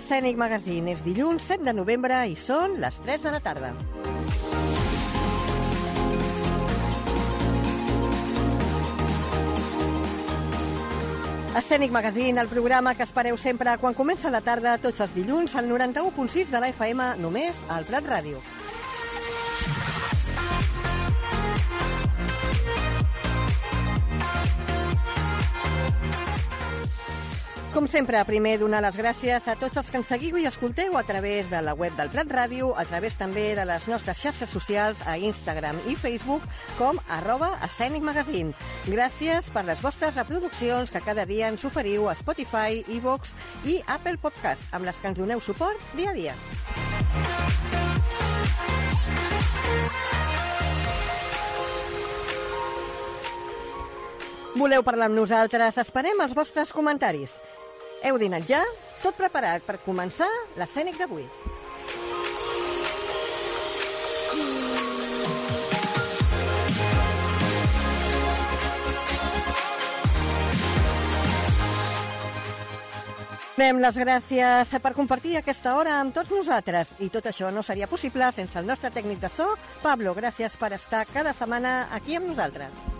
Scenic Magazine. És dilluns 7 de novembre i són les 3 de la tarda. Escènic Magazine, el programa que espereu sempre quan comença la tarda, tots els dilluns, al 91.6 de la FM, només al Prat Ràdio. Com sempre, primer donar les gràcies a tots els que ens seguiu i escolteu a través de la web del Prat Ràdio, a través també de les nostres xarxes socials a Instagram i Facebook com arroba escènic magazine. Gràcies per les vostres reproduccions que cada dia ens oferiu a Spotify, iVox i Apple Podcast, amb les que ens doneu suport dia a dia. Voleu parlar amb nosaltres? Esperem els vostres comentaris. Heu dinat ja? Tot preparat per començar l'escènic d'avui. Donem les gràcies per compartir aquesta hora amb tots nosaltres. I tot això no seria possible sense el nostre tècnic de so, Pablo. Gràcies per estar cada setmana aquí amb nosaltres.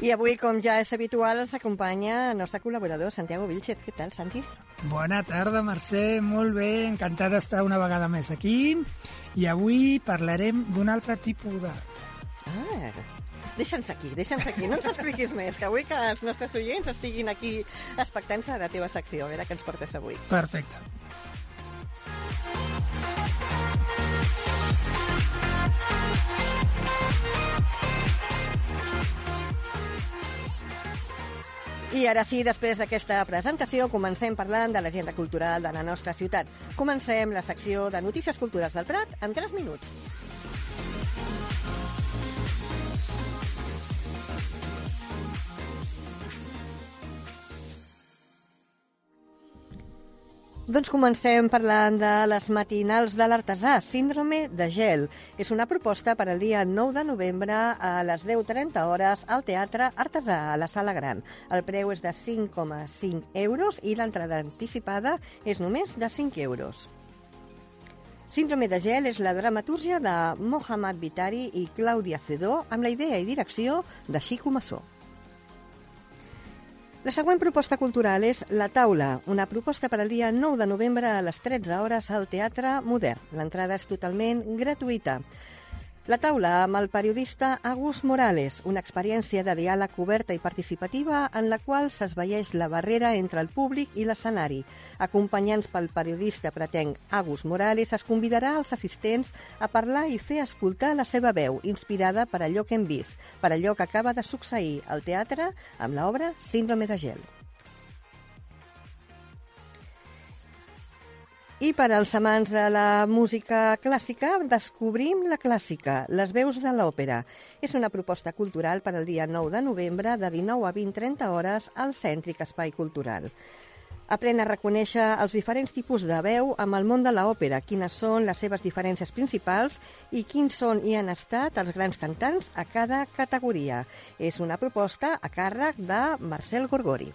I avui, com ja és habitual, ens acompanya el nostre col·laborador, Santiago Vilchez. Què tal, Santi? Bona tarda, Mercè. Molt bé, encantat d'estar una vegada més aquí. I avui parlarem d'un altre tipus d'art. Ah, deixa'ns aquí, deixa'ns aquí. No ens expliquis més, que avui que els nostres oients estiguin aquí expectants a la teva secció. A veure què ens portes avui. Perfecte. I ara sí, després d'aquesta presentació, comencem parlant de l'agenda cultural de la nostra ciutat. Comencem la secció de notícies culturals del Prat en 3 minuts. Doncs comencem parlant de les matinals de l'artesà, síndrome de gel. És una proposta per al dia 9 de novembre a les 10.30 hores al Teatre Artesà, a la Sala Gran. El preu és de 5,5 euros i l'entrada anticipada és només de 5 euros. Síndrome de gel és la dramatúrgia de Mohamed Vitari i Clàudia Cedó amb la idea i direcció de Xico Massó. La següent proposta cultural és La Taula, una proposta per al dia 9 de novembre a les 13 hores al Teatre Modern. L'entrada és totalment gratuïta. La taula amb el periodista Agus Morales, una experiència de diàleg oberta i participativa en la qual s'esveieix la barrera entre el públic i l'escenari. Acompanyants pel periodista pretenc Agus Morales, es convidarà als assistents a parlar i fer escoltar la seva veu, inspirada per allò que hem vist, per allò que acaba de succeir al teatre amb l'obra Síndrome de gel. I per als amants de la música clàssica, descobrim la clàssica, les veus de l'òpera. És una proposta cultural per al dia 9 de novembre de 19 a 20-30 hores al Cèntric Espai Cultural. Aprèn a reconèixer els diferents tipus de veu amb el món de l'òpera, quines són les seves diferències principals i quins són i han estat els grans cantants a cada categoria. És una proposta a càrrec de Marcel Gorgori.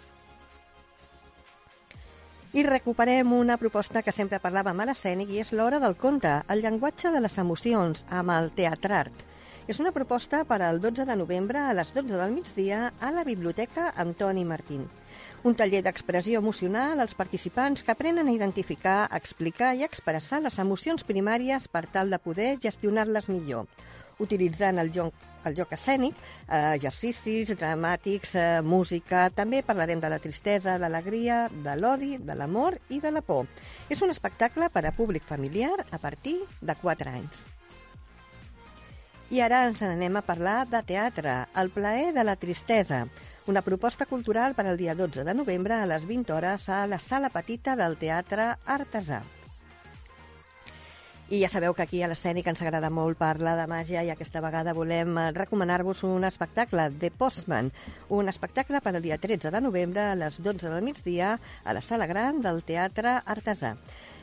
I recuperem una proposta que sempre parlàvem a l'escènic i és l'hora del conte, el llenguatge de les emocions, amb el teatrart. És una proposta per al 12 de novembre a les 12 del migdia a la Biblioteca Antoni Martín. Un taller d'expressió emocional als participants que aprenen a identificar, explicar i expressar les emocions primàries per tal de poder gestionar-les millor, utilitzant el joc, el joc escènic, eh, exercicis dramàtics, eh, música... També parlarem de la tristesa, l'alegria, de l'odi, de l'amor i de la por. És un espectacle per a públic familiar a partir de 4 anys. I ara ens n'anem a parlar de teatre, El plaer de la tristesa, una proposta cultural per al dia 12 de novembre a les 20 hores a la sala petita del Teatre Artesà. I ja sabeu que aquí a l'escènic ens agrada molt parlar de màgia i aquesta vegada volem eh, recomanar-vos un espectacle, The Postman, un espectacle per al dia 13 de novembre a les 12 del migdia a la sala gran del Teatre Artesà.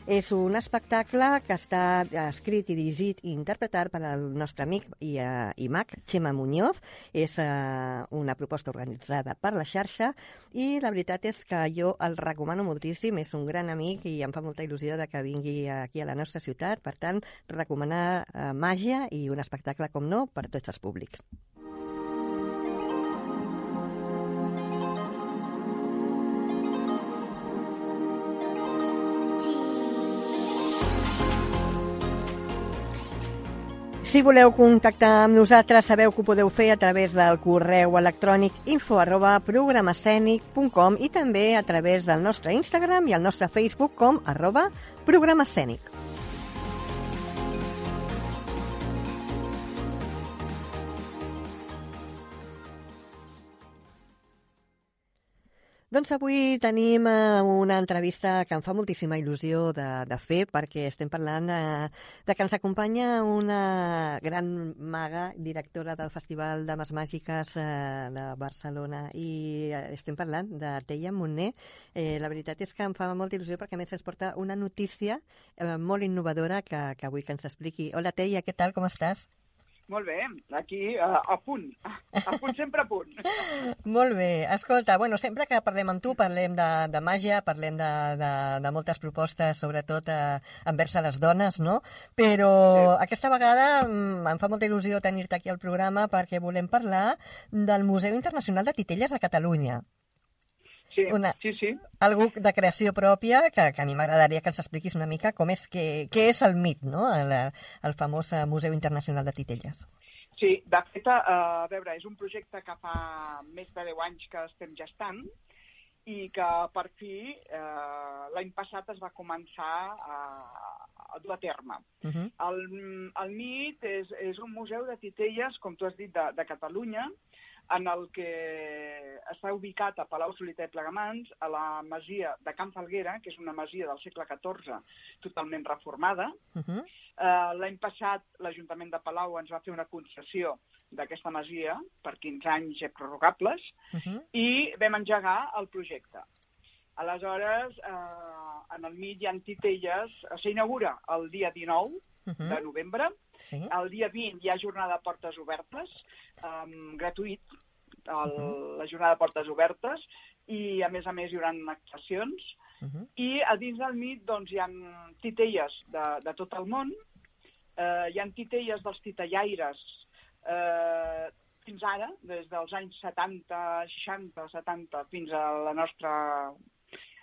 És un espectacle que està escrit i dirigit i interpretat per al nostre amic i, uh, i mag, Xema Muñoz. És uh, una proposta organitzada per la xarxa i la veritat és que jo el recomano moltíssim. És un gran amic i em fa molta il·lusió de que vingui aquí a la nostra ciutat. Per tant, recomanar uh, màgia i un espectacle, com no, per tots els públics. Si voleu contactar amb nosaltres, sabeu que ho podeu fer a través del correu electrònic info arroba i també a través del nostre Instagram i el nostre Facebook com arroba programescènic. Doncs avui tenim uh, una entrevista que em fa moltíssima il·lusió de, de fer perquè estem parlant de, de que ens acompanya una gran maga, directora del Festival de Mas Màgiques uh, de Barcelona i estem parlant de Teia Montner. Eh, la veritat és que em fa molta il·lusió perquè a més ens porta una notícia molt innovadora que, que avui que ens expliqui. Hola Teia, què tal, com estàs? Molt bé, aquí uh, a punt, a punt, sempre a punt. Molt bé, escolta, bueno, sempre que parlem amb tu parlem de, de màgia, parlem de, de, de moltes propostes, sobretot eh, envers a les dones, no? Però sí. aquesta vegada mm, em fa molta il·lusió tenir-te aquí al programa perquè volem parlar del Museu Internacional de Titelles de Catalunya. Sí, una, sí, sí. Algú de creació pròpia, que, que a mi m'agradaria que ens expliquis una mica com és que, què és el MIT, no? el, el famós eh, Museu Internacional de Titelles. Sí, de fet, eh, a veure, és un projecte que fa més de 10 anys que estem gestant i que per fi eh, l'any passat es va començar a, a dur a terme. Uh -huh. el, el MIT és, és un museu de titelles, com tu has dit, de, de Catalunya, en el que està ubicat a Palau Solità i Plegamans, a la masia de Can Falguera, que és una masia del segle XIV totalment reformada. Uh -huh. uh, L'any passat l'Ajuntament de Palau ens va fer una concessió d'aquesta masia per 15 anys prorrogables uh -huh. i vam engegar el projecte. Aleshores, eh, en el mig hi ha titelles, s'inaugura el dia 19 uh -huh. de novembre, Sí. El dia 20 hi ha jornada de portes obertes, um, gratuït, el, la jornada de portes obertes, i a més a més hi haurà actuacions. Uh -huh. I a dins del MIT doncs, hi ha titelles de, de tot el món, eh, hi ha titelles dels titellaires eh, fins ara, des dels anys 70, 60, 70, fins a la nostra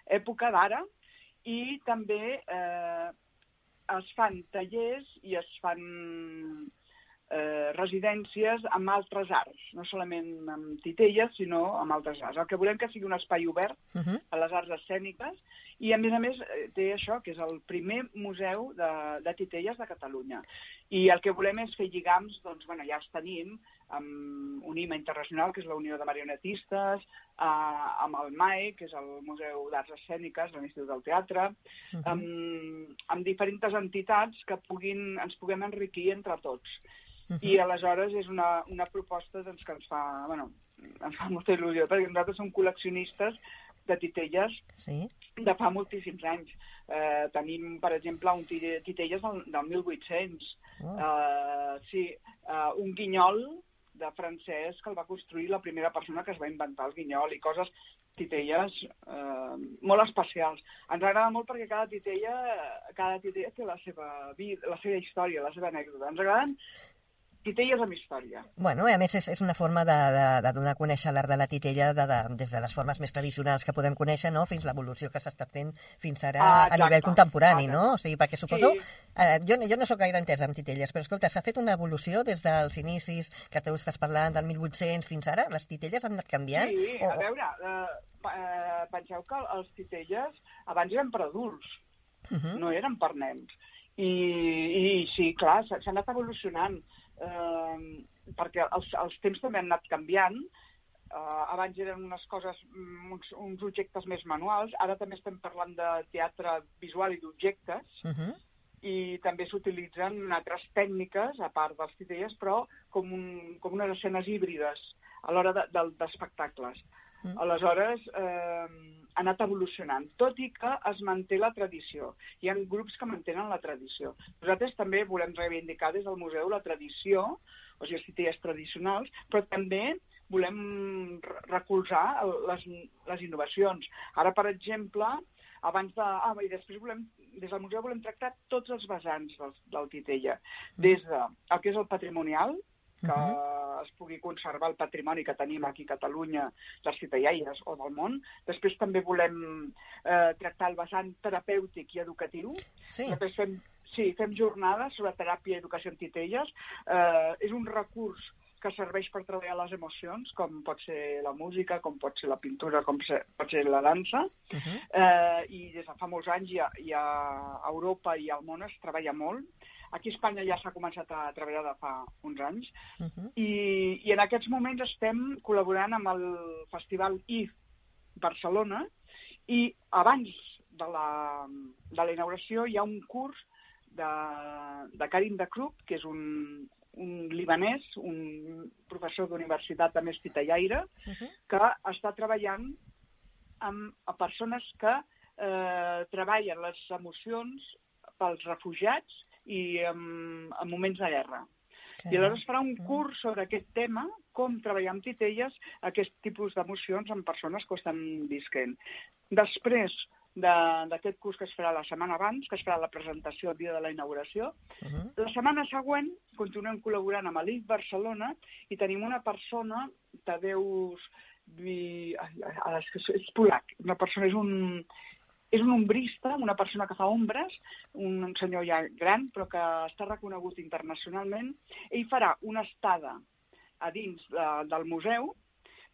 època d'ara, i també eh, es fan tallers i es fan eh, residències amb altres arts, no solament amb titelles, sinó amb altres arts. El que volem que sigui un espai obert uh -huh. a les arts escèniques i, a més a més, eh, té això, que és el primer museu de, de titelles de Catalunya. I el que volem és fer lligams, doncs, bueno, ja els tenim, amb un IMA internacional, que és la Unió de Marionetistes, eh, amb el MAE, que és el Museu d'Arts Escèniques de l'Institut del Teatre, uh -huh. amb, amb diferents entitats que puguin, ens puguem enriquir entre tots. Uh -huh. I aleshores és una, una proposta doncs, que ens fa, bueno, ens fa molta il·lusió, perquè nosaltres som col·leccionistes de titelles sí. de fa moltíssims anys. Eh, tenim, per exemple, un titelles del, del 1800. Oh. Eh, sí, eh, un guinyol de francès que el va construir la primera persona que es va inventar el guinyol i coses titelles eh, molt especials. Ens agrada molt perquè cada titella, cada titella té la seva vida, la seva història, la seva anècdota. Ens agraden Titelles amb història. Bueno, a més és, és una forma de, de, de donar a conèixer l'art de la titella de, de, des de les formes més tradicionals que podem conèixer, no?, fins l'evolució que s'ha estat fent fins ara Ah, a nivell contemporani, exacte. no? O sigui, perquè suposo... Sí. Eh, jo, jo no sóc gaire entesa amb titelles, però escolta, s'ha fet una evolució des dels inicis, que tu estàs parlant del 1800 fins ara? Les titelles han anat canviant? Sí, O- a veure, eh, eh, penseu que els titelles abans eren per adults, Mhm. no eren per nens. I, i sí, clar, s'ha anat evolucionant, eh, perquè els, els temps també han anat canviant. Eh, abans eren unes coses, mm, uns, uns objectes més manuals, ara també estem parlant de teatre visual i d'objectes, Mhm. i també s'utilitzen altres tècniques, a part dels titelles, però com, un, com unes escenes híbrides a l'hora de- del- d'espectacles. Mm. Aleshores, eh, anat evolucionant, tot i que es manté la tradició. Hi ha grups que mantenen la tradició. Nosaltres també volem reivindicar des del museu la tradició, o sigui, els titelles tradicionals, però també volem re- recolzar les, les innovacions. Ara, per exemple, abans de... Ah, i després volem, des del museu volem tractar tots els vessants del, del Titella, des de el que és el patrimonial, que Mhm. es pugui conservar el patrimoni que tenim aquí a Catalunya, dels titellaires o del món. Després també volem eh, tractar el vessant terapèutic i educatiu. Sí. Després fem, sí, fem jornades sobre teràpia i educació en titelles. Eh, és un recurs que serveix per treballar les emocions, com pot ser la música, com pot ser la pintura, com ser, pot ser la dansa. Mhm. Eh, I des de fa molts anys i a, i a Europa i al món es treballa molt. Aquí a Espanya ja s'ha començat a treballar de fa uns anys. Mhm. I, I en aquests moments estem col·laborant amb el Festival IF Barcelona i abans de la, de la inauguració hi ha un curs de, de Karim de Krub, que és un, un libanès, un professor d'universitat a més titellaire, Mhm. que està treballant amb a persones que eh, treballen les emocions pels refugiats i en, en moments de guerra. I aleshores farà un curs sobre aquest tema, com treballar amb titelles aquest tipus d'emocions en persones que ho estan visquent. Després de- d'aquest curs que es farà la setmana abans, que es farà la presentació el dia de la inauguració, Mhm. la setmana següent continuem col·laborant amb l'IF Barcelona i tenim una persona, Tadeusz Vi... És, és polac, una persona, és un, és un ombrista, una persona que fa ombres, un, un senyor ja gran, però que està reconegut internacionalment. Ell farà una estada a dins de, del museu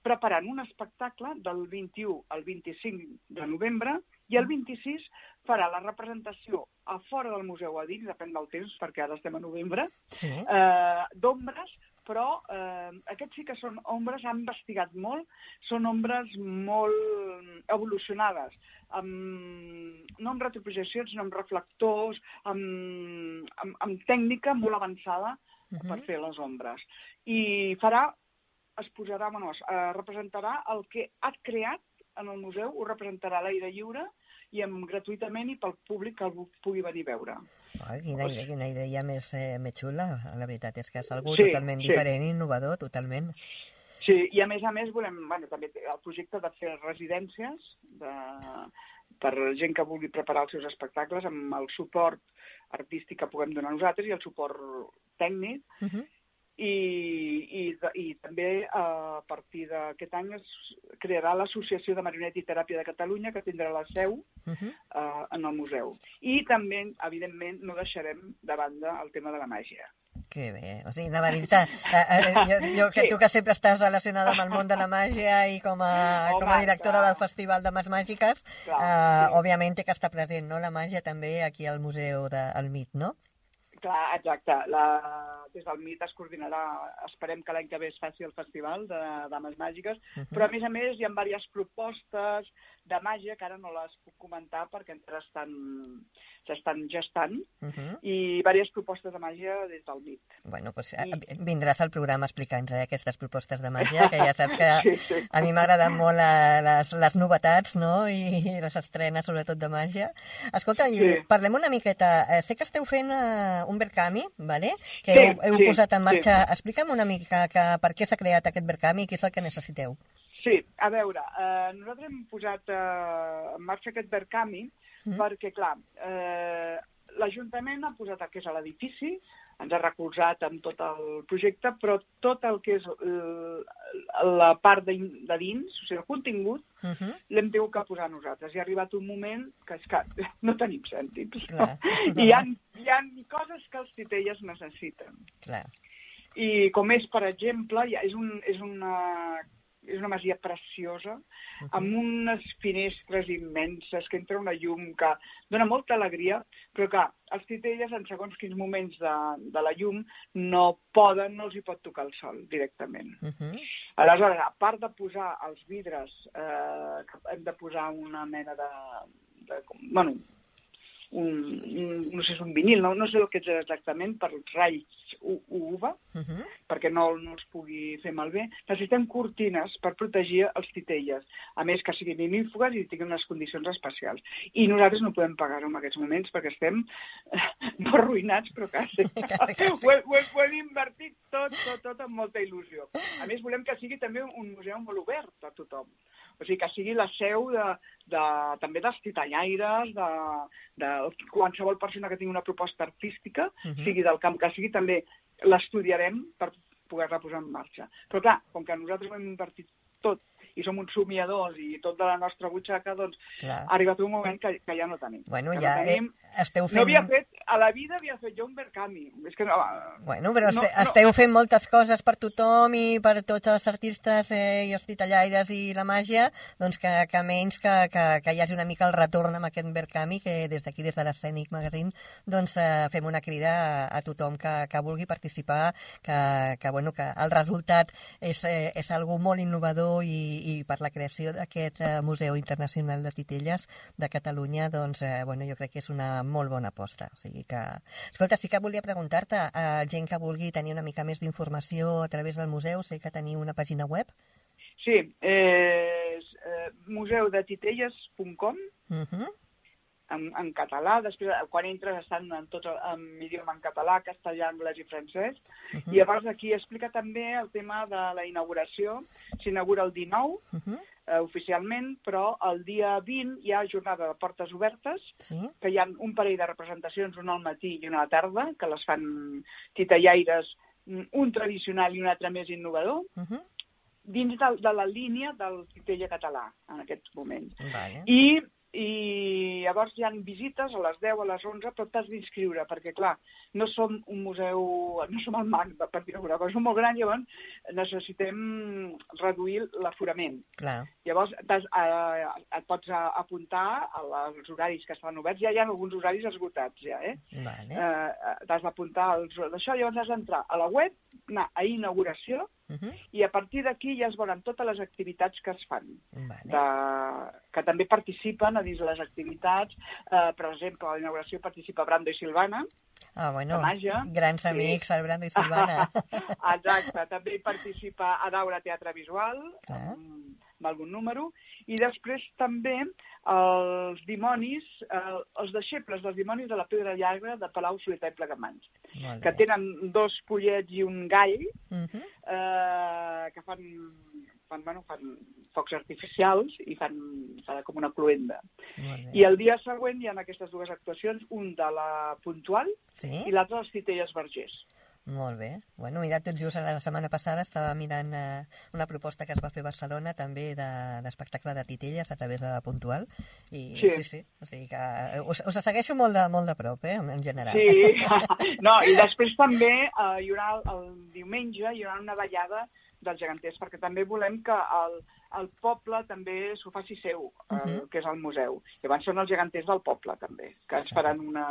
preparant un espectacle del 21 al 25 de novembre i el 26 farà la representació a fora del museu a dins, depèn del temps, perquè ara estem a novembre, Sí. eh, d'ombres, però eh, aquests sí que són ombres, han investigat molt, són ombres molt evolucionades, amb, no amb retroprojeccions, sinó amb reflectors, amb, amb, amb tècnica molt avançada Mhm. per fer les ombres. I farà, es posarà, bueno, es eh, representarà el que ha creat en el museu, ho representarà a l'aire lliure i amb, gratuïtament i pel públic que el pugui venir a veure. Ah, quina, idea, quina idea més, eh, més xula. La veritat és que és algú Sí, totalment sí. diferent innovador, totalment. Sí, i a més a més volem, bueno, també el projecte de fer residències de, per gent que vulgui preparar els seus espectacles amb el suport artístic que puguem donar nosaltres i el suport tècnic Uh -huh. I, i, i també eh, a partir d'aquest any es crearà l'Associació de Marioneta i Teràpia de Catalunya que tindrà la seu Uh -huh. eh, en el museu. I també, evidentment, no deixarem de banda el tema de la màgia. Que bé. O sigui, a dir-te, eh, eh, jo, jo que Sí. tu que sempre estàs relacionada amb el món de la màgia i com a, Home, com a directora clar. del Festival de Mas Màgiques, Clar, eh, sí. òbviament té que estar present, no?, la màgia també aquí al Museu del Mit, no? Clar, exacte. La, des del MIT es coordinarà, esperem que l'any que ve es faci el festival de Dames Màgiques, Uh -huh. però a més a més hi ha diverses propostes de màgia que ara no les puc comentar perquè encara estan, s'estan gestant, Uh -huh. i diverses propostes de màgia des del MIT. Bueno, doncs I- vindràs al programa a explicar-nos eh, aquestes propostes de màgia, que ja saps que Sí, sí. a mi m'agraden molt eh, les, les novetats, no?, i les estrenes, sobretot de màgia. Escolta, Sí. parlem una miqueta. Eh, sé que esteu fent eh, un Verkami, vale? que Sí, heu, heu sí, posat en sí. marxa. Explica'm una mica que, per què s'ha creat aquest Verkami i què és el que necessiteu. Sí, a veure, eh, nosaltres hem posat eh, en marxa aquest Verkami Mm. perquè, clar, eh, l'Ajuntament ha posat el que és a l'edifici ens ha recolzat en tot el projecte, però tot el que és eh, la part de, de dins, o sigui, el contingut, Uh -huh. l'hem tingut que posar nosaltres. I ha arribat un moment que és que no tenim cèntims. Clar. I hi ha, hi ha coses que els titelles necessiten. Clar. I com és, per exemple, ja és, un, és, una, és una masia preciosa, amb unes finestres immenses, que entra una llum que dona molta alegria, però que els titelles en segons quins moments de, de la llum no poden, no els hi pot tocar el sol directament. Uh -huh. Aleshores, a part de posar els vidres, eh, hem de posar una mena de... de com- bueno, un, un, no sé, és un vinil, no, no sé el que és exactament, per U- UVA, Uh -huh. perquè no, no els pugui fer malbé. Necessitem cortines per protegir els titelles. A més, que siguin inífugues i tinguin unes condicions especials. I nosaltres no podem pagar-ho en aquests moments perquè estem eh, no arruïnats, però quasi. Quasi, quasi. Ho, he, ho, he, ho hem invertit tot, tot, tot amb molta il·lusió. A més, volem que sigui també un museu molt obert a tothom. O sigui, que sigui la seu de, de, també dels titellaires, de, de qualsevol persona que tingui una proposta artística, Mhm. sigui del camp que sigui, també l'estudiarem per poder-la posar en marxa. Però clar, com que nosaltres ho hem invertit tot i som uns somiadors i tot de la nostra butxaca, doncs Clar. ha arribat un moment que, que ja no tenim. Bueno, que ja no, tenim. eh, esteu no fent... havia fet, a la vida havia fet jo un Berkami. És que no, Bueno, però este, No, no. esteu fent moltes coses per tothom i per tots els artistes eh, i els titellaires i la màgia, doncs que, que menys que, que, que hi hagi una mica el retorn amb aquest Berkami, que des d'aquí, des de l'Escènic Magazine, doncs eh, fem una crida a, a tothom que, que vulgui participar, que, que, bueno, que el resultat és, eh, és algo molt innovador i, i per la creació d'aquest eh, Museu Internacional de Titelles de Catalunya, doncs, eh, bueno, jo crec que és una molt bona aposta. O sigui que... Escolta, sí que volia preguntar-te, a gent que vulgui tenir una mica més d'informació a través del museu, sé que teniu una pàgina web. Sí, eh, és eh, museudetitelles.com Uh -huh. En, en català, després quan entres estan en tot el, en idioma en català, castellà, anglès i francès, Uh -huh. i llavors aquí explica també el tema de la inauguració, s'inaugura el 19, Uh -huh. eh, oficialment, però el dia 20 hi ha jornada de portes obertes, Sí. que hi ha un parell de representacions, una al matí i una a la tarda, que les fan titellaires, mm, un tradicional i un altre més innovador, Uh -huh. dins de, de la línia del titella català, en aquest moment. Vale. I, I llavors hi ha visites a les 10, a les 11, però t'has d'inscriure, perquè, clar, no som un museu, no som el MAC, per dir alguna cosa, som molt gran, llavors necessitem reduir l'aforament. Llavors eh, et pots apuntar als horaris que estan oberts, ja hi ha alguns horaris esgotats, ja, eh? Vale. eh t'has d'apuntar als d'això, llavors has d'entrar a la web, anar a inauguració, Uh -huh. i a partir d'aquí ja es veuran totes les activitats que es fan Vale. de, que també participen a dins les activitats. Eh, per exemple, a la inauguració participa Brando i Silvana. Ah, bueno, grans Sí. amics, el Brando i Silvana. Exacte, també participa Adaura Teatre Visual, Ah. amb, amb algun número, i després també els dimonis, eh, els deixebles dels dimonis de la Pedra Llarga de Palau Solità i Plegamans, Molt que tenen dos pollets i un gall, Uh -huh. eh, que fan, fan, bueno, fan focs artificials i fan, fan com una cluenda. Bé. I el dia següent hi ha aquestes dues actuacions, un de la Puntual Sí? i l'altre dels Titelles Vergers. Molt bé. Bueno, mira, tot just la setmana passada estava mirant eh, una proposta que es va fer a Barcelona també de- d'espectacle de, titelles a través de la Puntual i sí, Sí. sí, o sigui que eh, us, us segueixo molt de, molt de prop, eh, en general. Sí, no, i després també eh, hi haurà el, el diumenge hi haurà una ballada dels geganters, perquè també volem que el, el poble també s'ho faci seu, eh, Mhm. que és el museu. Llavors són els geganters del poble, també, que ens faran una,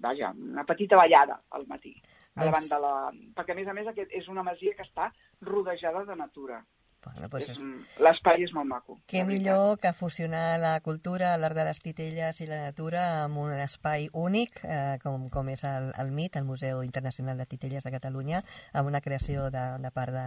vaja, una petita ballada al matí. A davant de la... Perquè, a més a més, aquest és una masia que està rodejada de natura. Bueno, doncs És, és, L'espai és molt maco. què millor que fusionar la cultura, l'art de les titelles i la natura amb un espai únic, eh, com, com és el, el MIT, el Museu Internacional de Titelles de Catalunya, amb una creació de, de part de,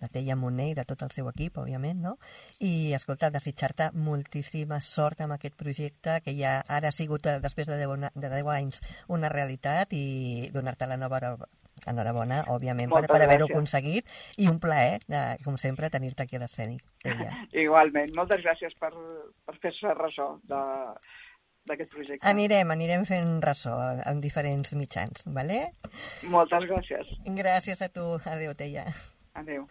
de Teia Montner i de tot el seu equip, òbviament, no? I, escolta, desitjar-te moltíssima sort amb aquest projecte, que ja ara ha sigut, eh, després de 10, na- de 10 anys, una realitat i donar-te la nova enhorabona, òbviament, per, Moltes per haver-ho gràcies. aconseguit i un plaer, eh, com sempre, tenir-te aquí a l'escènic. Igualment. Moltes gràcies per, per fer-se ressò de, d'aquest projecte. Anirem, anirem fent ressò en diferents mitjans, vale? Moltes gràcies. Gràcies a tu. Adéu, Teia. Adéu.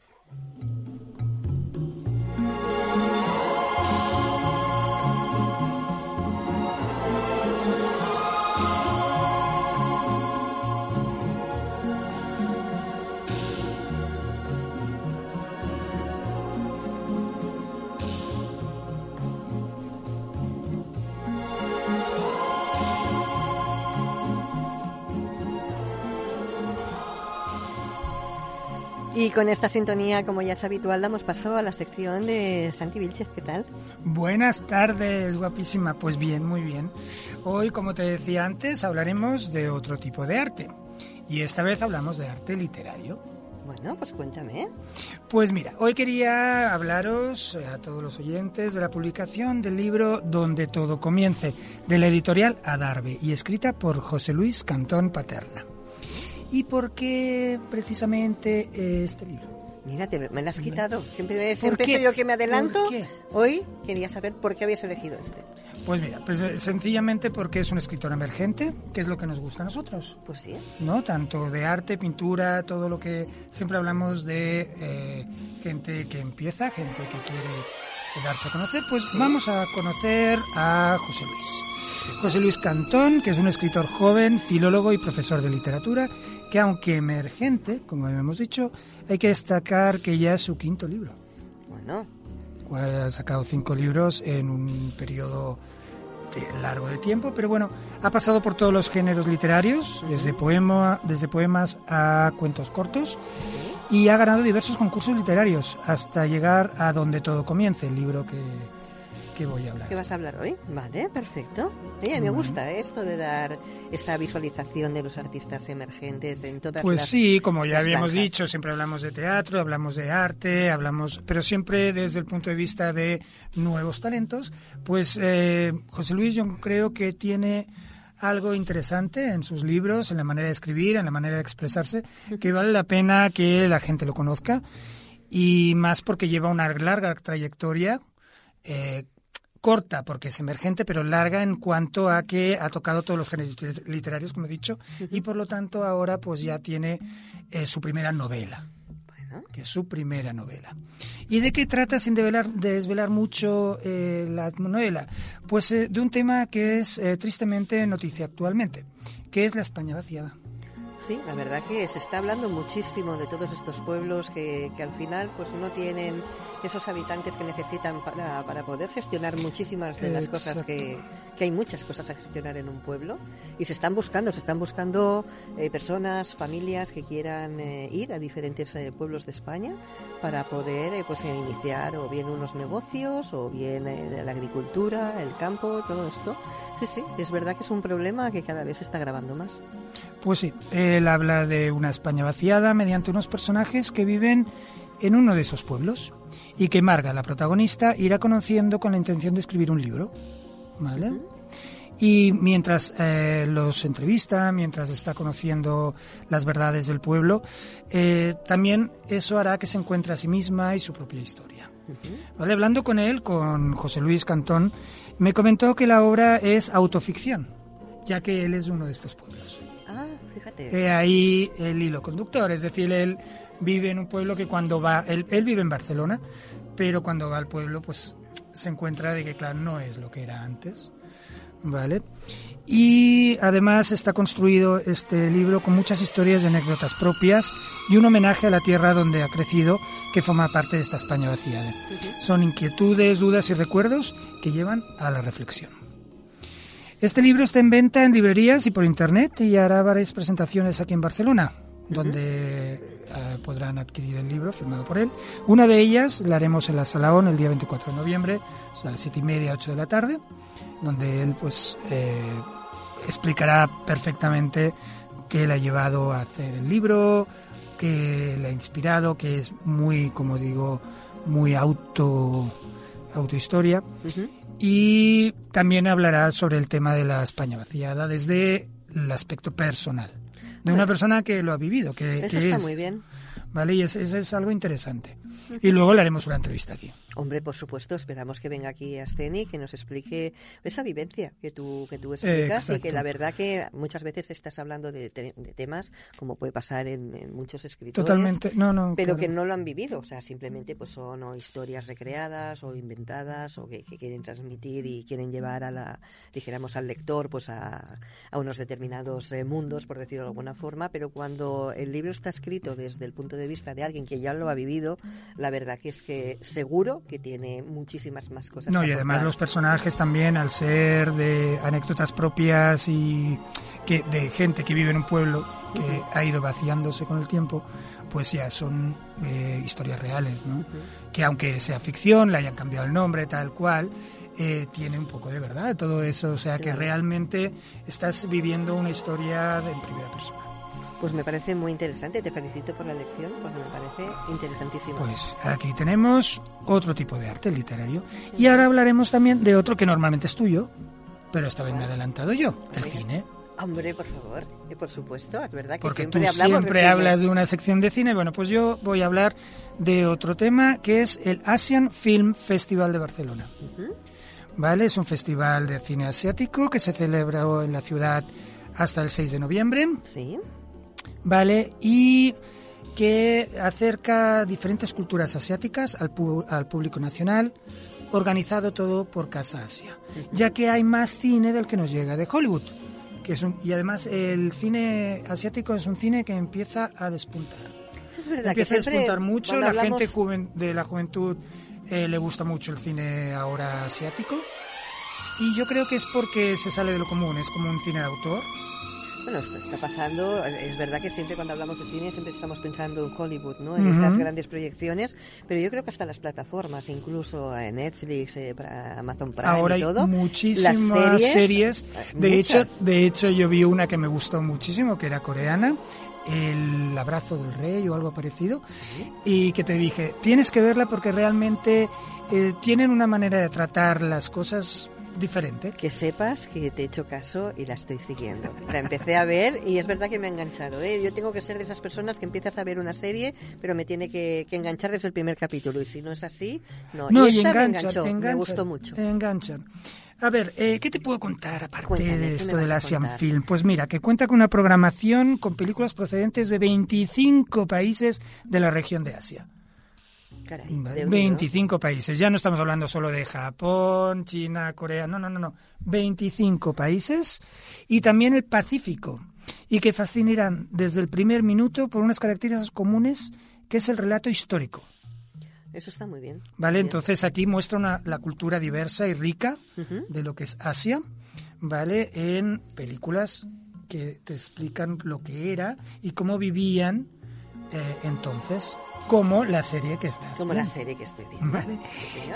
Y con esta sintonía, como ya es habitual, damos paso a la sección de Santi Vilches. ¿Qué tal? Buenas tardes, guapísima. Pues bien, muy bien. Hoy, como te decía antes, hablaremos de otro tipo de arte. Y esta vez hablamos de arte literario. Bueno, pues cuéntame. Pues mira, hoy quería hablaros a todos los oyentes de la publicación del libro Donde todo comience, de la editorial Adarve y escrita por José Luis Cantón Paterna. ¿Y por qué precisamente este libro? Mira, te, me lo has quitado. Siempre, siempre soy yo que me adelanto. Hoy quería saber por qué habías elegido este. Pues mira, pues eh, sencillamente porque es un escritor emergente, que es lo que nos gusta a nosotros. Pues sí. ¿No? Tanto de arte, pintura, todo lo que siempre hablamos de eh, gente que empieza, gente que quiere darse a conocer. Pues vamos a conocer a José Luis. José Luis Cantón, que es un escritor joven, filólogo y profesor de literatura, que aunque emergente, como hemos dicho, hay que destacar que ya es su quinto libro. Bueno. Ha sacado cinco libros en un periodo de largo de tiempo, pero bueno, ha pasado por todos los géneros literarios, desde, poema, desde poemas a cuentos cortos, y ha ganado diversos concursos literarios hasta llegar a Donde todo comience, el libro que, que voy a hablar. ¿Qué vas a hablar hoy? Vale, perfecto. Me gusta esto de dar esa visualización de los artistas emergentes en todas pues las sí, como ya habíamos dicho, siempre hablamos de teatro, hablamos de arte, hablamos, pero siempre desde el punto de vista de nuevos talentos. Pues eh, José Luis, yo creo que tiene algo interesante en sus libros, en la manera de escribir, en la manera de expresarse, que vale la pena que la gente lo conozca y más porque lleva una larga trayectoria. Eh, corta porque es emergente, pero larga en cuanto a que ha tocado todos los géneros literarios, como he dicho, y por lo tanto ahora pues ya tiene eh, su primera novela, Que es su primera novela. ¿Y de qué trata sin develar, desvelar mucho eh, la novela? Pues eh, de un tema que es eh, tristemente noticia actualmente, que es la España vaciada. Sí, la verdad que se está hablando muchísimo de todos estos pueblos que, que al final pues no tienen esos habitantes que necesitan para, para poder gestionar muchísimas de las cosas Exacto. que, que hay muchas cosas a gestionar en un pueblo y se están buscando, se están buscando eh, personas, familias que quieran eh, ir a diferentes eh, pueblos de España para poder eh, pues iniciar o bien unos negocios o bien la agricultura, el campo, todo esto. Sí, sí, es verdad que es un problema que cada vez se está grabando más. Pues sí, él habla de una España vaciada mediante unos personajes que viven en uno de esos pueblos y que Marga, la protagonista, irá conociendo con la intención de escribir un libro. ¿Vale? Y mientras eh, los entrevista, mientras está conociendo las verdades del pueblo, eh, también eso hará que se encuentre a sí misma y su propia historia. ¿Vale? Hablando con él, con José Luis Cantón, me comentó que la obra es autoficción, ya que él es uno de estos pueblos. Ah, fíjate. He ahí el hilo conductor, es decir, él vive en un pueblo que cuando va, él, él vive en Barcelona, pero cuando va al pueblo, pues se encuentra de que, claro, no es lo que era antes, ¿vale? Y además está construido este libro con muchas historias y anécdotas propias y un homenaje a la tierra donde ha crecido, que forma parte de esta España vaciada. Son inquietudes, dudas y recuerdos que llevan a la reflexión. Este libro está en venta en librerías y por internet y hará varias presentaciones aquí en Barcelona, donde eh, podrán adquirir el libro firmado por él. Una de ellas la haremos en la Salaón el día 24 de noviembre, a las siete y media, 8 de la tarde, donde él pues eh, explicará perfectamente qué le ha llevado a hacer el libro, qué le ha inspirado, que es muy, como digo, muy auto autohistoria. Y también hablará sobre el tema de la España vaciada desde el aspecto personal de una persona que lo ha vivido que, Eso que está es muy bien. ¿vale? Y eso es algo interesante. Y luego le haremos una entrevista aquí. Hombre, por supuesto, esperamos que venga aquí a Steny, que nos explique esa vivencia que tú, que tú explicas y que la verdad que muchas veces estás hablando de, temas, como puede pasar en, muchos escritores, Totalmente. No, no, pero que no lo han vivido, o sea, simplemente pues son historias recreadas o inventadas o que, quieren transmitir y quieren llevar a la, dijéramos, al lector pues a, a unos determinados eh, mundos, por decirlo de alguna forma, pero cuando el libro está escrito desde el punto de vista de alguien que ya lo ha vivido, la verdad que es que seguro que tiene muchísimas más cosas. No, y además los personajes también, al ser de anécdotas propias y que de gente que vive en un pueblo que ha ido vaciándose con el tiempo, pues ya son eh, historias reales, ¿no? Que aunque sea ficción, le hayan cambiado el nombre, tal cual, eh, tiene un poco de verdad todo eso. O sea, que realmente estás viviendo una historia de primera persona. Pues me parece muy interesante, te felicito por la lección, porque me parece interesantísimo. Pues aquí tenemos otro tipo de arte literario. Y ahora hablaremos también de otro que normalmente es tuyo, pero esta vez me he adelantado yo, el cine. Hombre, por favor, y por supuesto, es verdad que Porque siempre tú hablamos siempre hablas de una sección de cine. Bueno, pues yo voy a hablar de otro tema que es el Asian Film Festival de Barcelona. ¿Vale? Es un festival de cine asiático que se celebra en la ciudad hasta el 6 de noviembre. Sí. ¿Vale? Y que acerca diferentes culturas asiáticas al, al público nacional, organizado todo por Casa Asia, ya que hay más cine del que nos llega de Hollywood. Que es y además el cine asiático es un cine que empieza a despuntar. es verdad, empieza a despuntar mucho, la gente de la juventud eh, le gusta mucho el cine ahora asiático. Y yo creo que es porque se sale de lo común, es como un cine de autor bueno, esto está pasando. Es verdad que siempre cuando hablamos de cine siempre estamos pensando en Hollywood, ¿no? En estas grandes proyecciones, pero yo creo que hasta las plataformas, incluso en Netflix, eh, Amazon Prime Ahora y todo. Hay muchísimas series. De hecho, de hecho, yo vi una que me gustó muchísimo, que era coreana, el abrazo del rey o algo parecido y que te dije tienes que verla porque realmente eh, tienen una manera de tratar las cosas diferente. Que sepas que te he hecho caso y la estoy siguiendo. La empecé a ver y es verdad que me ha enganchado. ¿eh? Yo tengo que ser de esas personas que empiezas a ver una serie, pero me tiene que, enganchar desde el primer capítulo. Y si no es así, no. No, y, esta me, me gustó mucho. Enganchan. A ver, eh, ¿qué te puedo contar aparte de esto del Asian Film? Pues mira, que cuenta con una programación con películas procedentes de 25 países de la región de Asia. 25 países. Ya no estamos hablando solo de Japón, China, Corea, no, no, no, no. 25 países y también el Pacífico. Y que fascinarán desde el primer minuto por unas características comunes que es el relato histórico. Eso está muy bien. Vale, entonces aquí muestra una, la cultura diversa y rica de lo que es Asia, ¿vale? En películas que te explican lo que era y cómo vivían eh, entonces como la serie que estás Como la serie que estoy viendo.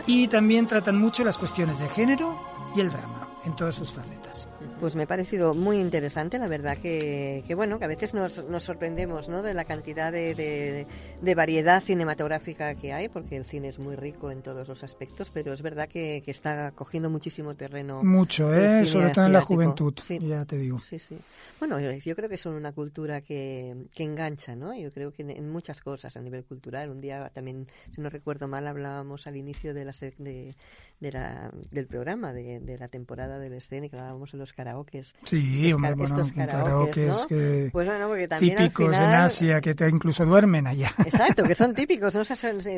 y también tratan mucho las cuestiones de género y el drama en todas sus facetas. Pues me ha parecido muy interesante, la verdad que, bueno, que a veces nos, nos sorprendemos ¿no? de la cantidad de, de, variedad cinematográfica que hay, porque el cine es muy rico en todos los aspectos, pero es verdad que, que está cogiendo muchísimo terreno. Mucho, ¿eh? sobre todo en la juventud, ya te digo. Sí, sí. Bueno, yo creo que son una cultura que, que engancha, ¿no? Yo creo que en, muchas cosas a nivel cultural. Un día también, si no recuerdo mal, hablábamos al inicio de la, de, de la, del programa, de, de la temporada del escena, que hablábamos en los karaokes. Sí, hombre, bueno, karaokes que pues típicos en Asia, que te incluso duermen allá. Exacto, que son típicos, ¿no?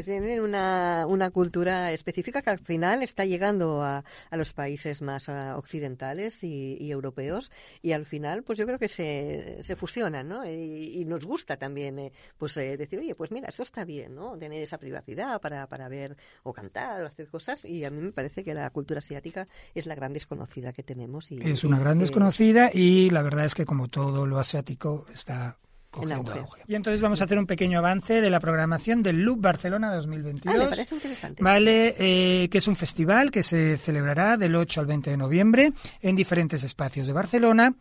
tienen una, una cultura específica que al final está llegando a, a los países más occidentales y, europeos y al final, pues yo creo que se, se fusionan, ¿no? Y, nos gusta también, eh, pues eh, decir, oye, pues mira, esto está bien, ¿no? Tener esa privacidad para, para ver o cantar o hacer cosas y a mí me parece que la cultura asiática es la gran desconocida que tenemos. Y, es una gran desconocida y la verdad es que como todo lo asiático está cogiendo auge. Y entonces vamos a hacer un pequeño avance de la programación del Loop Barcelona 2022. Ah, me parece interesante. Vale, eh, que es un festival que se celebrará del 8 al 20 de noviembre en diferentes espacios de Barcelona.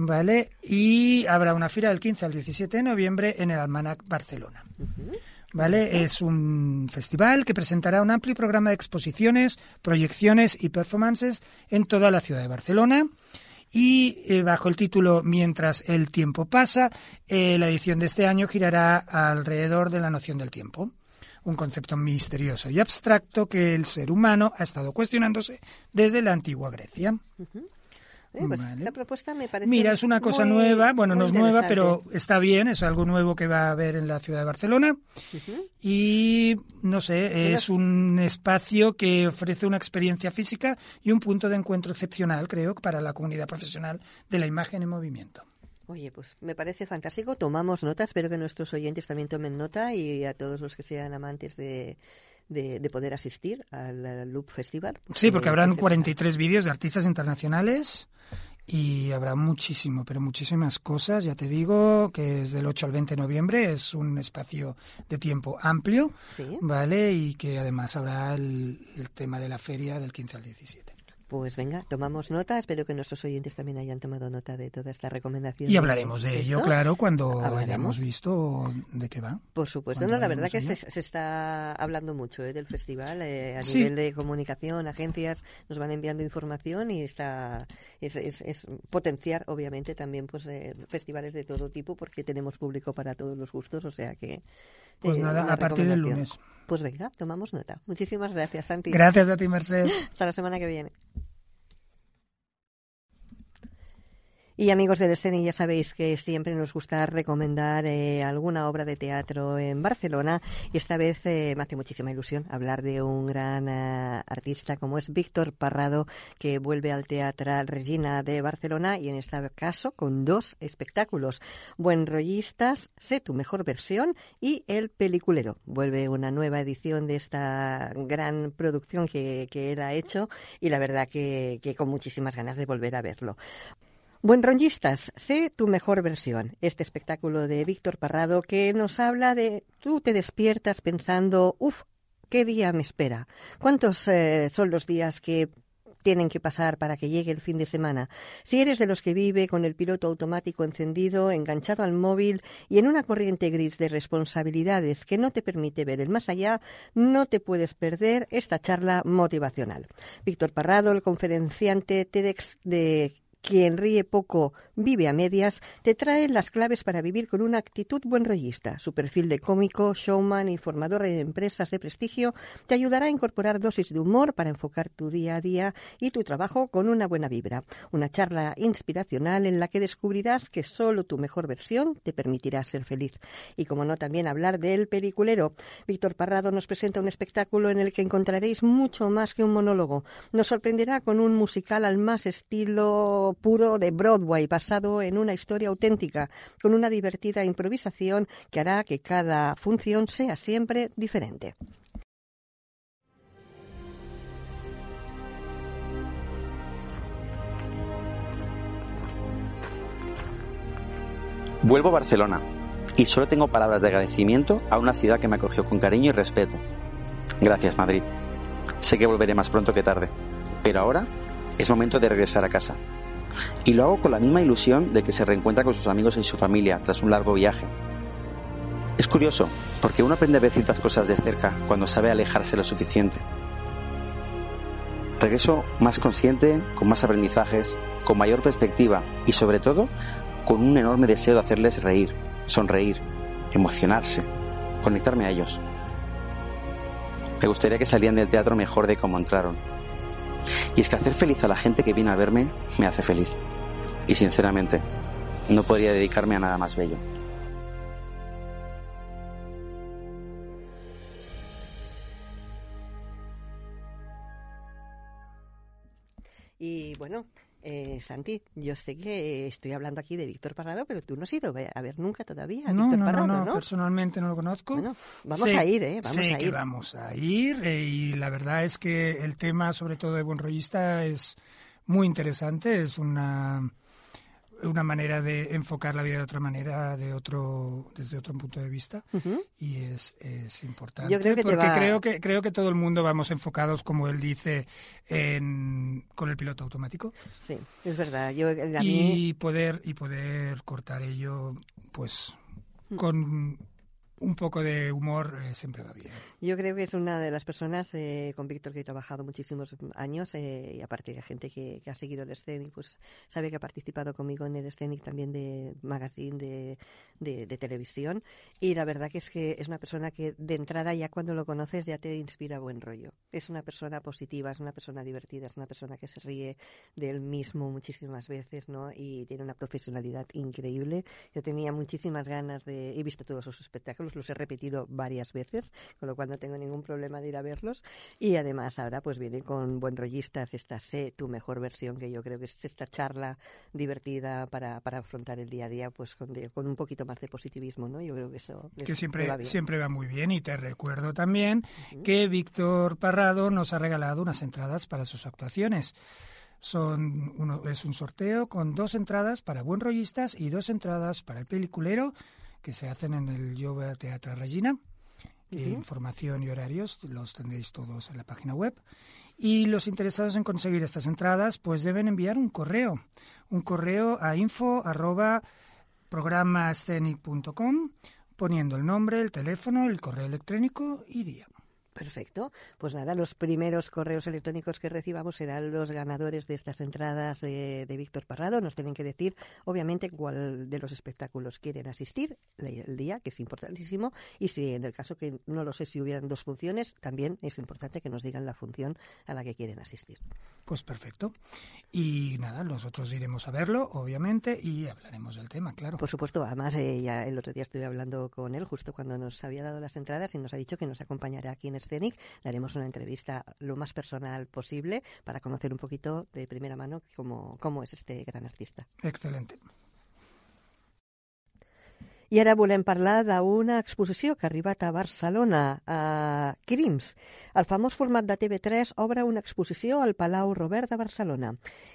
Vale, y habrá una fila del 15 al 17 de noviembre en el Almanac Barcelona. ¿Vale? Es un festival que presentará un amplio programa de exposiciones, proyecciones y performances en toda la ciudad de Barcelona Y eh, bajo el título Mientras el tiempo pasa, eh, la edición de este año girará alrededor de la noción del tiempo un concepto misterioso y abstracto que el ser humano ha estado cuestionándose desde la antigua Grecia. Eh, pues La propuesta me parece Mira, es una cosa nueva, bueno, no es nueva, pero está bien, es algo nuevo que va a haber en la ciudad de Barcelona. Y, no sé, es un espacio que ofrece una experiencia física y un punto de encuentro excepcional, creo, para la comunidad profesional de la imagen en movimiento. Oye, pues me parece fantástico. Tomamos nota, espero que nuestros oyentes también tomen nota y a todos los que sean amantes de, de, poder asistir al Loop Festival. Sí, porque habrán 43 vídeos de artistas internacionales y habrá muchísimo, pero muchísimas cosas. Ya te digo que es del 8 al 20 de noviembre, es un espacio de tiempo amplio, ¿vale? Y que además habrá el, el tema de la feria del 15 al 17. Pues venga, tomamos nota. Espero que nuestros oyentes también hayan tomado nota de toda esta recomendación. Y hablaremos de ello, claro, cuando hayamos visto de qué va. Por supuesto. No, la verdad que se, está hablando mucho ¿eh? del festival. Eh, a nivel de comunicación, agencias nos van enviando información y está es, es, potenciar, obviamente, también pues eh, festivales de todo tipo porque tenemos público para todos los gustos. O sea que. Pues nada, a partir del lunes. Pues venga, tomamos nota. Muchísimas gracias, Santi. Gracias a ti, Merced. Hasta la semana que viene. Y amigos del Esceni, ya sabéis que siempre nos gusta recomendar eh, alguna obra de teatro en Barcelona y esta vez eh, me hace muchísima ilusión hablar de un gran eh, artista como es Víctor Parrado que vuelve al Teatro Regina de Barcelona y en este caso con dos espectáculos, Buen Rollistas, Sé tu mejor versión y El Peliculero. Vuelve una nueva edición de esta gran producción que, que él ha hecho y la verdad que con muchísimas ganas de volver a verlo. Buen rollistas, sé tu mejor versión. Este espectáculo de Víctor Parrado que nos habla de tú te despiertas pensando, uff, ¿qué día me espera? ¿Cuántos eh, son los días que tienen que pasar para que llegue el fin de semana. Si eres de los que vive con el piloto automático encendido, enganchado al móvil y en una corriente gris de responsabilidades que no te permite ver el más allá, no te puedes perder esta charla motivacional. Víctor Parrado, el conferenciante TEDx de quien ríe poco vive a medias, te trae las claves para vivir con una actitud buen rollista. Su perfil de cómico, showman y formador en empresas de prestigio te ayudará a incorporar dosis de humor para enfocar tu día a día y tu trabajo con una buena vibra. Una charla inspiracional en la que descubrirás que solo tu mejor versión te permitirá ser feliz. Y como no, también hablar del peliculero. Víctor Parrado nos presenta un espectáculo en el que encontraréis mucho más que un monólogo. Nos sorprenderá con un musical al más estilo puro de Broadway, basado en una historia auténtica, con una divertida improvisación que hará que cada función sea siempre diferente. Vuelvo a Barcelona y solo tengo palabras de agradecimiento a una ciudad que me acogió con cariño y respeto. Gracias, Madrid. Sé que volveré más pronto que tarde, pero ahora es momento de regresar a casa. Y lo hago con la misma ilusión de que se reencuentra con sus amigos y su familia tras un largo viaje. Es curioso, porque uno aprende a ver ciertas cosas de cerca cuando sabe alejarse lo suficiente. Regreso más consciente, con más aprendizajes, con mayor perspectiva y sobre todo con un enorme deseo de hacerles reír, sonreír, emocionarse, conectarme a ellos. Me gustaría que salían del teatro mejor de cómo entraron y es que hacer feliz a la gente que viene a verme me hace feliz. Y sinceramente, no podría dedicarme a nada más bello. Y bueno, eh, Santi, yo sé que estoy hablando aquí de Víctor Parrado, pero tú no has ido a ver nunca todavía a no, Víctor Parrado, no, no, personalmente no lo conozco. vamos a ir, ¿eh? Vamos sé a ir. que vamos a ir eh, y la verdad es que el tema, sobre todo de Buen Rollista, es muy interesante, es una una manera de enfocar la vida de otra manera, de otro, desde otro punto de vista, y es, es importante Yo creo que porque creo que creo que todo el mundo vamos enfocados, como él dice, en, con el piloto automático. Sí, es verdad. Yo, y poder y poder cortar ello, pues, con un poco de humor eh, siempre va bien. Yo creo que es una de las personas eh, con Víctor que he trabajado muchísimos años eh, y aparte de gente que, ha seguido el Scenic, pues sabe que ha participado conmigo en el Scenic también de magazine de, de, televisión y la verdad que es que es una persona que de entrada ya cuando lo conoces ya te inspira buen rollo. Es una persona positiva, es una persona divertida, es una persona que se ríe de él mismo muchísimas veces, ¿no? Y tiene una profesionalidad increíble. Yo tenía muchísimas ganas de... He visto todos sus espectáculos, los he repetido varias veces, con lo cual no tengo ningún problema de ir a verlos. Y además ahora pues viene con buen rollistas esta Sé tu mejor versión, que yo creo que es esta charla divertida para, para afrontar el día a día pues con, con un poquito más de positivismo, ¿no? Yo creo que eso... Que siempre va, siempre va muy bien y te recuerdo también que Víctor Parrado nos ha regalado unas entradas para sus actuaciones. Son uno, es un sorteo con dos entradas para buen rollistas y dos entradas para el peliculero que se hacen en el Yoga Teatro Regina. Información y horarios los tendréis todos en la página web. Y los interesados en conseguir estas entradas, pues deben enviar un correo. Un correo a info arroba poniendo el nombre, el teléfono, el correo electrónico y día. Perfecto. Pues nada, los primeros correos electrónicos que recibamos serán los ganadores de estas entradas de, Víctor Parrado. Nos tienen que decir, obviamente, cuál de los espectáculos quieren asistir el día, que es importantísimo. Y si en el caso que no lo sé si hubieran dos funciones, también es importante que nos digan la función a la que quieren asistir. Pues perfecto. Y nada, nosotros iremos a verlo, obviamente, y hablaremos del tema, claro. Por supuesto. Además, eh, ya el otro día estuve hablando con él justo cuando nos había dado las entradas y nos ha dicho que nos acompañará aquí en este Daremos una entrevista lo más personal posible para conocer un poquito de primera mano cómo, cómo es este gran artista. Excelente. I ara volem parlar d'una exposició que ha arribat a Barcelona, a Crims. El famós format de TV3 obre una exposició al Palau Robert de Barcelona.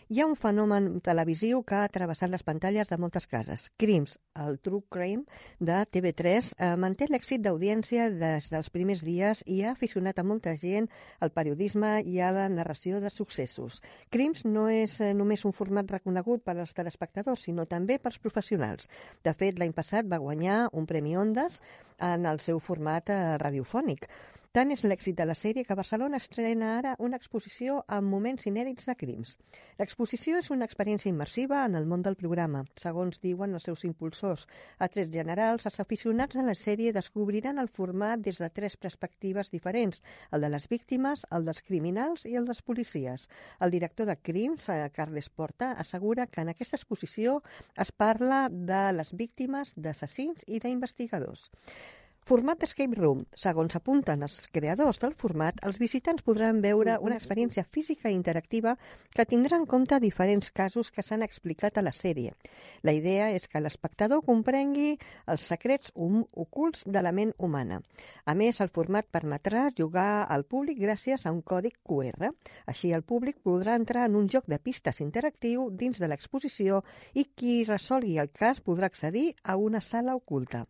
Hi ha un fenomen televisiu que ha travessat les pantalles de moltes cases. Crims, el True Crime de TV3, eh, manté l'èxit d'audiència des dels primers dies i ha aficionat a molta gent al periodisme i a la narració de successos. Crims no és eh, només un format reconegut per als telespectadors, sinó també pels professionals. De fet, l'any passat va guanyar un Premi Ondas en el seu format eh, radiofònic. Tant és l'èxit de la sèrie que Barcelona estrena ara una exposició amb moments inèdits de crims. L'exposició és una experiència immersiva en el món del programa. Segons diuen els seus impulsors, a tres generals, els aficionats a la sèrie descobriran el format des de tres perspectives diferents, el de les víctimes, el dels criminals i el dels policies. El director de Crims, eh, Carles Porta, assegura que en aquesta exposició es parla de les víctimes, d'assassins i d'investigadors. Format d'escape room. Segons apunten els creadors del format, els visitants podran veure una experiència física i interactiva que tindrà en compte diferents casos que s'han explicat a la sèrie. La idea és que l'espectador comprengui els secrets ocults de la ment humana. A més, el format permetrà jugar al públic gràcies a un còdic QR. Així, el públic podrà entrar en un joc de pistes interactiu dins de l'exposició i qui resolgui el cas podrà accedir a una sala oculta.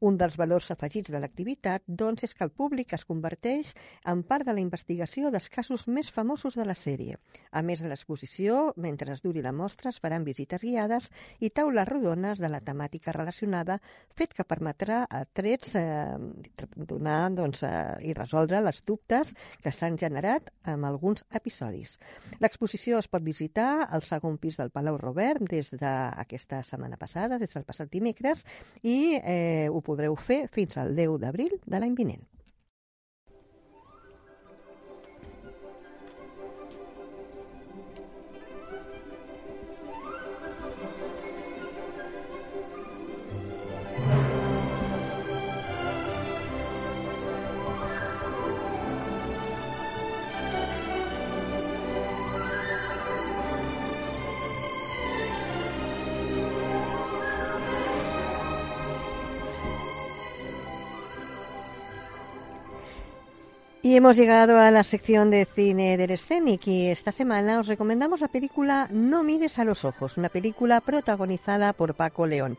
Un dels valors afegits de l'activitat, doncs, és que el públic es converteix en part de la investigació dels casos més famosos de la sèrie. A més de l'exposició, mentre es duri la mostra, es faran visites guiades i taules rodones de la temàtica relacionada, fet que permetrà a trets eh, donar doncs, eh, i resoldre les dubtes que s'han generat amb alguns episodis. L'exposició es pot visitar al segon pis del Palau Robert des d'aquesta setmana passada, des del passat dimecres, i eh, ho podreu fer fins al 10 d'abril de l'any vinent. Y hemos llegado a la sección de cine del Scenic y esta semana os recomendamos la película No mires a los ojos, una película protagonizada por Paco León.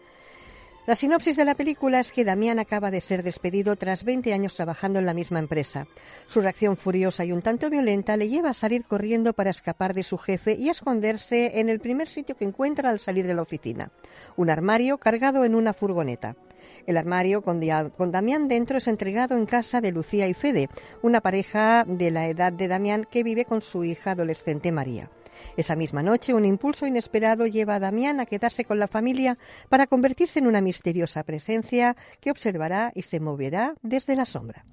La sinopsis de la película es que Damián acaba de ser despedido tras 20 años trabajando en la misma empresa. Su reacción furiosa y un tanto violenta le lleva a salir corriendo para escapar de su jefe y a esconderse en el primer sitio que encuentra al salir de la oficina, un armario cargado en una furgoneta. El armario con, Damián dentro es entregado en casa de Lucía y Fede, una pareja de la edad de Damián que vive con su hija adolescente María. Esa misma noche, un impulso inesperado lleva a Damián a quedarse con la familia para convertirse en una misteriosa presencia que observará y se moverá desde la sombra.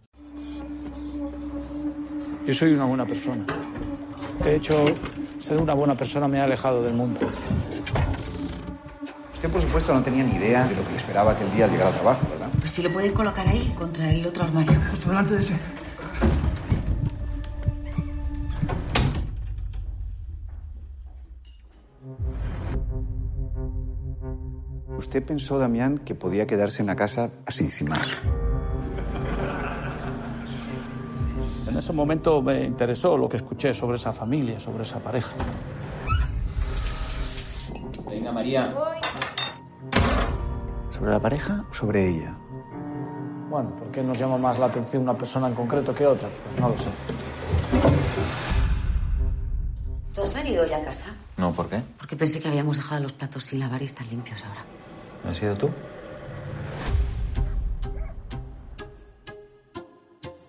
Yo soy una buena persona. De hecho, ser una buena persona me ha alejado del mundo. Usted, por supuesto, no tenía ni idea de lo que le esperaba aquel día al llegar al trabajo, ¿verdad? Pues si lo pueden colocar ahí, contra el otro armario. Justo delante de ese. Usted pensó, Damián, que podía quedarse en la casa así, sin más. En ese momento me interesó lo que escuché sobre esa familia, sobre esa pareja. Venga, María. ¿Sobre la pareja o sobre ella? Bueno, ¿por qué nos llama más la atención una persona en concreto que otra? Pues no lo sé. ¿Tú has venido ya a casa? No, ¿por qué? Porque pensé que habíamos dejado los platos sin lavar y están limpios ahora. ¿No has sido tú?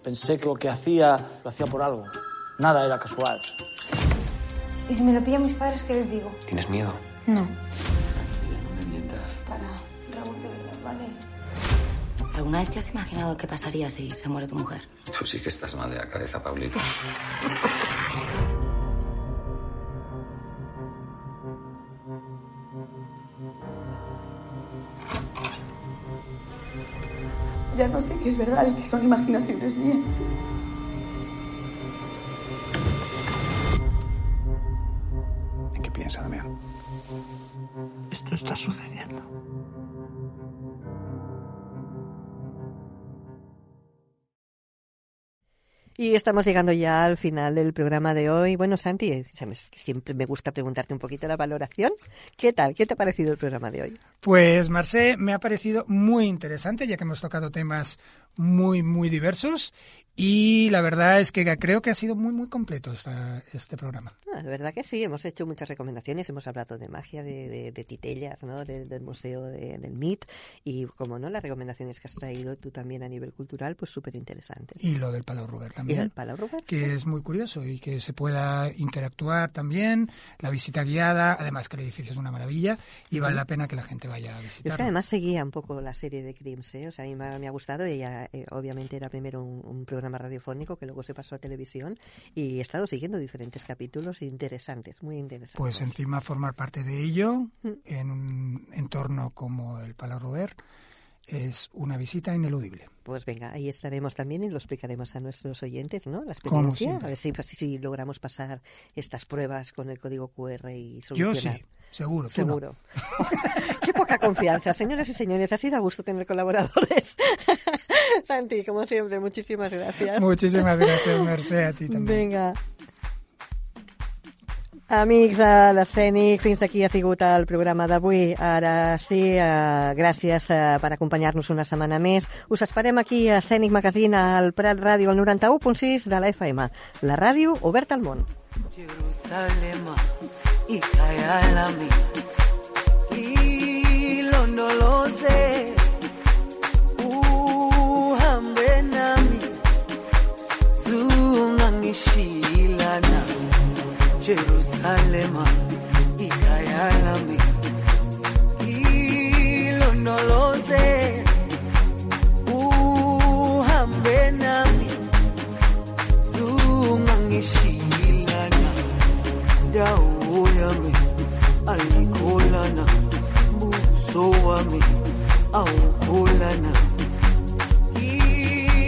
Pensé que lo que hacía lo hacía por algo. Nada era casual. ¿Y si me lo pillan mis padres, qué les digo? ¿Tienes miedo? No. ¿Alguna vez te has imaginado qué pasaría si se muere tu mujer? Tú sí que estás mal de la cabeza, Pablito. Ya no sé qué es verdad y qué son imaginaciones mías. ¿En qué piensa, Damián? Esto está sucediendo. Y estamos llegando ya al final del programa de hoy. Bueno, Santi, que siempre me gusta preguntarte un poquito la valoración. ¿Qué tal? ¿Qué te ha parecido el programa de hoy? Pues, Marcé, me ha parecido muy interesante, ya que hemos tocado temas muy, muy diversos. Y la verdad es que creo que ha sido muy, muy completo esta, este programa. Ah, la verdad que sí, hemos hecho muchas recomendaciones, hemos hablado de magia, de, de, de titellas, ¿no? De, del museo de, del MIT y, como no, las recomendaciones que has traído tú también a nivel cultural, pues súper interesantes. Y lo del Palau Robert también. Y el Palau Robert, que sí. es muy curioso y que se pueda interactuar también, la visita guiada, además que el edificio es una maravilla y vale la pena que la gente vaya a visitarlo. Es que además seguía un poco la serie de Crims, ¿eh? o sea, a mí me ha, me ha gustado. Eh, obviamente, era primero un, un, programa radiofónico que luego se pasó a televisión y he estado siguiendo diferentes capítulos interesantes, muy interesantes. Pues encima formar parte de ello en un entorno como el Palau Robert es una visita ineludible. Pues venga, ahí estaremos también y lo explicaremos a nuestros oyentes, ¿no? La experiencia, a ver si, si, si, logramos pasar estas pruebas con el código QR y solucionar. Yo sí, seguro. Seguro. No. Qué poca confianza, señoras y señores. Ha sido a gusto tener colaboradores. Santi, como siempre, muchísimas gracias. Muchísimas gracias, Mercè, a ti també. Vinga. Amics de l'Escènic, fins aquí ha sigut el programa d'avui. Ara sí, eh, gràcies eh, per acompanyar-nos una setmana més. Us esperem aquí a Escènic Magazine al Prat Ràdio, al 91.6 de la FM. La ràdio oberta al món. Jerusalema, ikayalami. Jerusalema, ikayalami, ilonoloze uhambe nami, zungangishilana, dawo yami, alikolana mbuso wami, awukholana,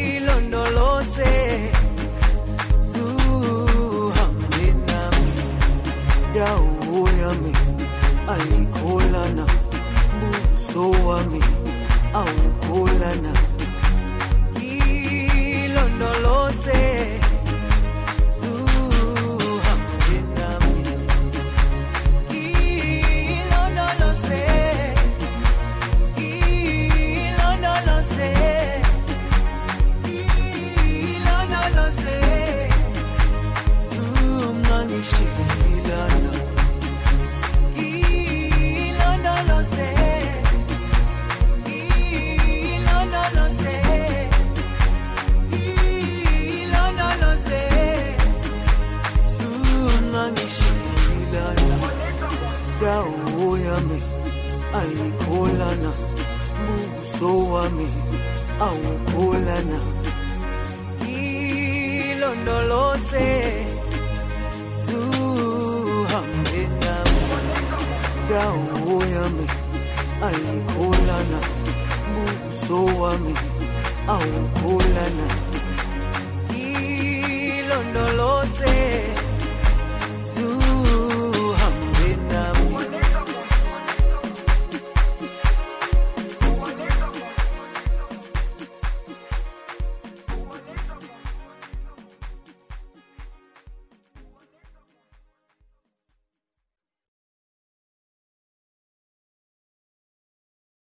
ilondoloze, dau yami aikolana buso wami aukolana